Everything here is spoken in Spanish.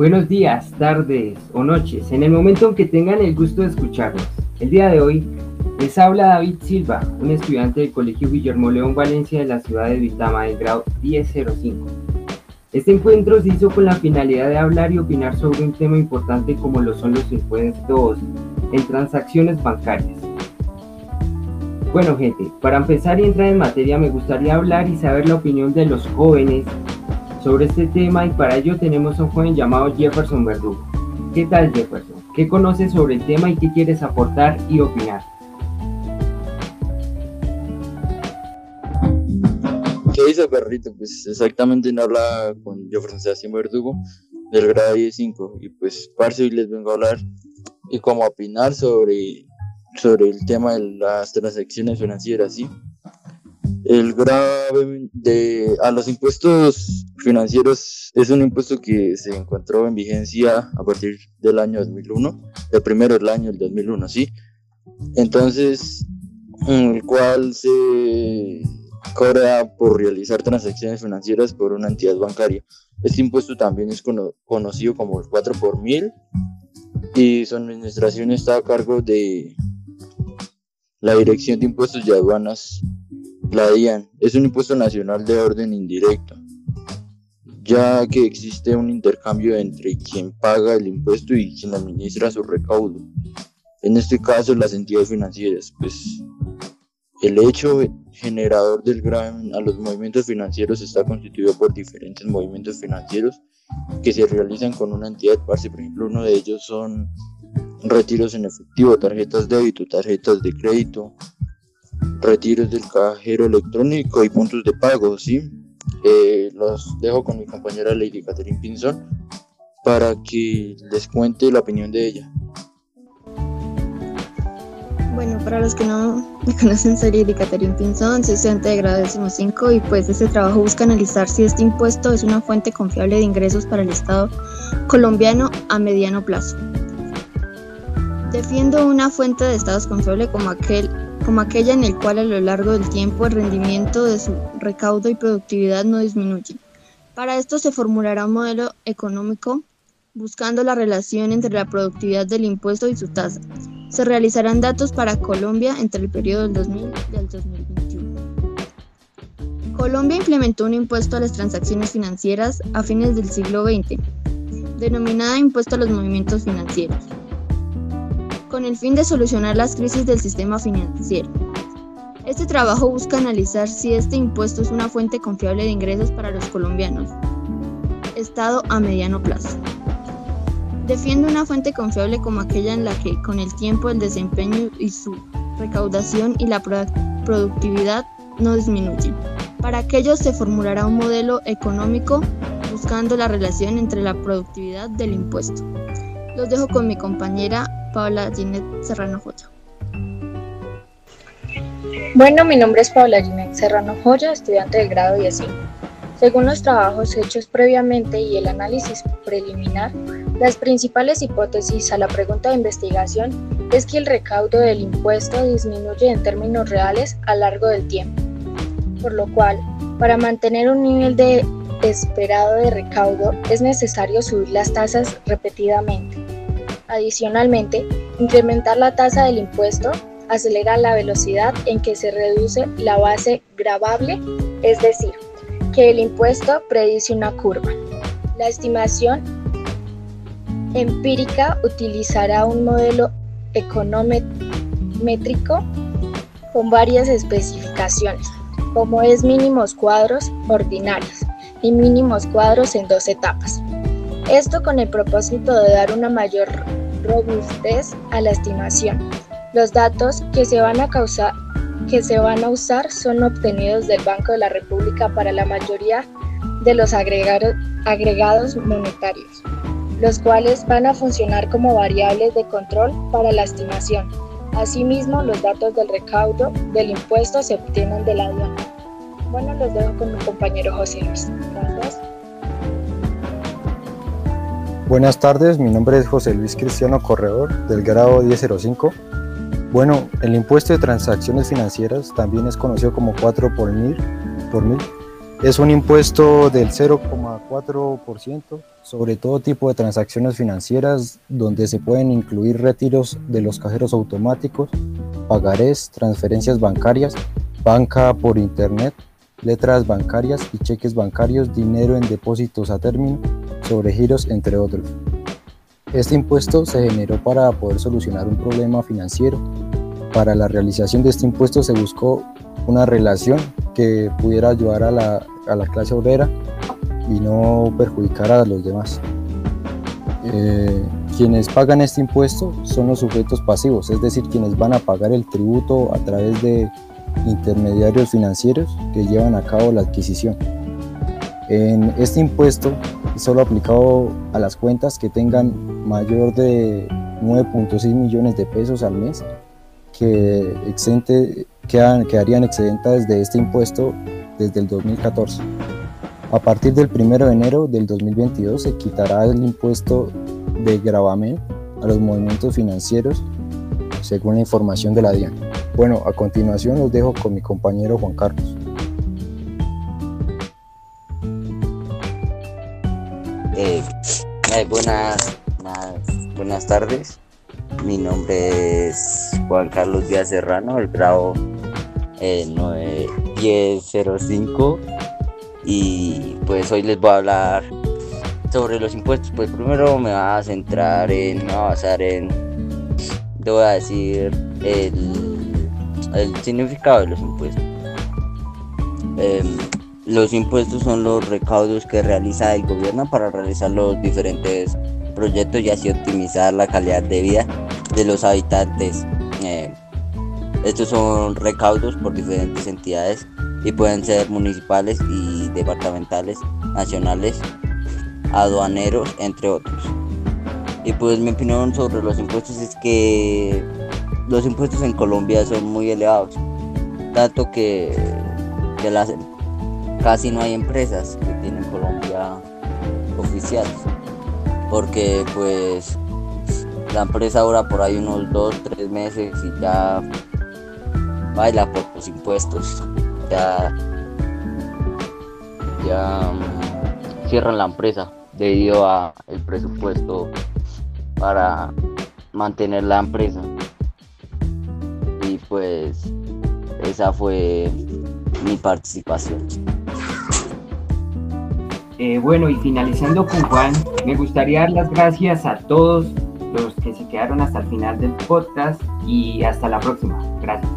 Buenos días, tardes o noches, en el momento en que tengan el gusto de escucharnos. El día de hoy les habla David Silva, un estudiante del Colegio Guillermo León Valencia de la ciudad de Vitama del grado 1005. Este encuentro se hizo con la finalidad de hablar y opinar sobre un tema importante como lo son los impuestos en transacciones bancarias. Bueno gente, para empezar y entrar en materia me gustaría hablar y saber la opinión de los jóvenes sobre este tema y para ello tenemos a un joven llamado Jefferson Verdugo. ¿Qué tal Jefferson? ¿Qué conoces sobre el tema y qué quieres aportar y opinar? ¿Qué dice perrito? Pues exactamente no habla con Jefferson Sebastián Verdugo del grado 15 y pues parce hoy les vengo a hablar y como opinar sobre sobre el tema de las transacciones financieras, ¿sí? El grave de, a los impuestos financieros es un impuesto que se encontró en vigencia a partir del año 2001, el primero del año del 2001, ¿sí? Entonces, el cual se cobra por realizar transacciones financieras por una entidad bancaria. Este impuesto también es conocido como el 4 por mil y su administración está a cargo de la Dirección de Impuestos y Aduanas, la DIAN, es un impuesto nacional de orden indirecto, ya que existe un intercambio entre quien paga el impuesto y quien administra su recaudo. En este caso, las entidades financieras, pues el hecho generador del gravamen a los movimientos financieros está constituido por diferentes movimientos financieros que se realizan con una entidad parce. Por ejemplo, uno de ellos son retiros en efectivo, tarjetas de débito, tarjetas de crédito, retiros del cajero electrónico y puntos de pago, ¿sí? Eh, los dejo con mi compañera Lady Catherine Pinzón para que les cuente la opinión de ella. Bueno, para los que no me conocen, soy Lady Catherine Pinzón, soy estudiante de grado 5 y pues este trabajo busca analizar si este impuesto es una fuente confiable de ingresos para el Estado colombiano a mediano plazo. Defiendo una fuente de estados confiable como, aquel, como aquella en el cual a lo largo del tiempo el rendimiento de su recaudo y productividad no disminuye. Para esto se formulará un modelo económico buscando la relación entre la productividad del impuesto y su tasa. Se realizarán datos para Colombia entre el periodo del 2000 y el 2021. Colombia implementó un impuesto a las transacciones financieras a fines del siglo XX, denominada impuesto a los movimientos financieros con el fin de solucionar las crisis del sistema financiero. Este trabajo busca analizar si este impuesto es una fuente confiable de ingresos para los colombianos. Estado a mediano plazo. Defiende una fuente confiable como aquella en la que con el tiempo el desempeño y su recaudación y la productividad no disminuyen. Para aquello se formulará un modelo económico buscando la relación entre la productividad del impuesto. Los dejo con mi compañera Paula Ginette Serrano Joya. Bueno, mi nombre es Paula Ginette Serrano Joya, estudiante del grado 10. Según los trabajos hechos previamente y el análisis preliminar, las principales hipótesis a la pregunta de investigación es que el recaudo del impuesto disminuye en términos reales a largo del tiempo, por lo cual, para mantener un nivel de esperado de recaudo es necesario subir las tasas repetidamente. Adicionalmente, incrementar la tasa del impuesto acelera la velocidad en que se reduce la base gravable, es decir, que el impuesto predice una curva. La estimación empírica utilizará un modelo econométrico con varias especificaciones, como es mínimos cuadros ordinarios y mínimos cuadros en dos etapas. Esto con el propósito de dar una mayor robustez a la estimación. Los datos que se van a causar que se van a usar son obtenidos del Banco de la República para la mayoría de los agregados, monetarios, los cuales van a funcionar como variables de control para la estimación. Asimismo, los datos del recaudo del impuesto se obtienen de la aduana. Bueno, los dejo con mi compañero José Luis. Buenas tardes, mi nombre es José Luis Cristiano Corredor del grado 1005. Bueno, el impuesto de transacciones financieras también es conocido como 4 por mil, por mil Es un impuesto del 0,4% sobre todo tipo de transacciones financieras donde se pueden incluir retiros de los cajeros automáticos, pagarés, transferencias bancarias, banca por internet, letras bancarias y cheques bancarios, dinero en depósitos a término, sobre giros, entre otros. Este impuesto se generó para poder solucionar un problema financiero. Para la realización de este impuesto se buscó una relación que pudiera ayudar a la, a la clase obrera y no perjudicar a los demás. Eh, quienes pagan este impuesto son los sujetos pasivos, es decir, quienes van a pagar el tributo a través de intermediarios financieros que llevan a cabo la adquisición. En este impuesto es solo aplicado a las cuentas que tengan mayor de 9.6 millones de pesos al mes que exente, quedarían excedentes de este impuesto desde el 2014. A partir del 1 de enero del 2022 se quitará el impuesto de gravamen a los movimientos financieros según la información de la DIAN. Bueno, a continuación los dejo con mi compañero Juan Carlos. Eh, buenas, buenas tardes. Mi nombre es Juan Carlos Díaz Serrano, el grado eh, 1005 y pues hoy les voy a hablar sobre los impuestos. Pues primero me voy a centrar en, me voy a basar en, te voy a decir el, el significado de los impuestos. Em, los impuestos son los recaudos que realiza el gobierno para realizar los diferentes proyectos y así optimizar la calidad de vida de los habitantes. Eh, estos son recaudos por diferentes entidades y pueden ser municipales y departamentales, nacionales, aduaneros, entre otros. Y pues mi opinión sobre los impuestos es que los impuestos en Colombia son muy elevados, tanto que, casi no hay empresas que tienen Colombia oficiales, porque pues la empresa dura por ahí unos 2, 3 meses y ya baila por los impuestos ya, ya mm, cierran la empresa debido a el presupuesto para mantener la empresa y pues esa fue mi participación. Eh, bueno, y finalizando con Juan, me gustaría dar las gracias a todos los que se quedaron hasta el final del podcast y hasta la próxima. Gracias.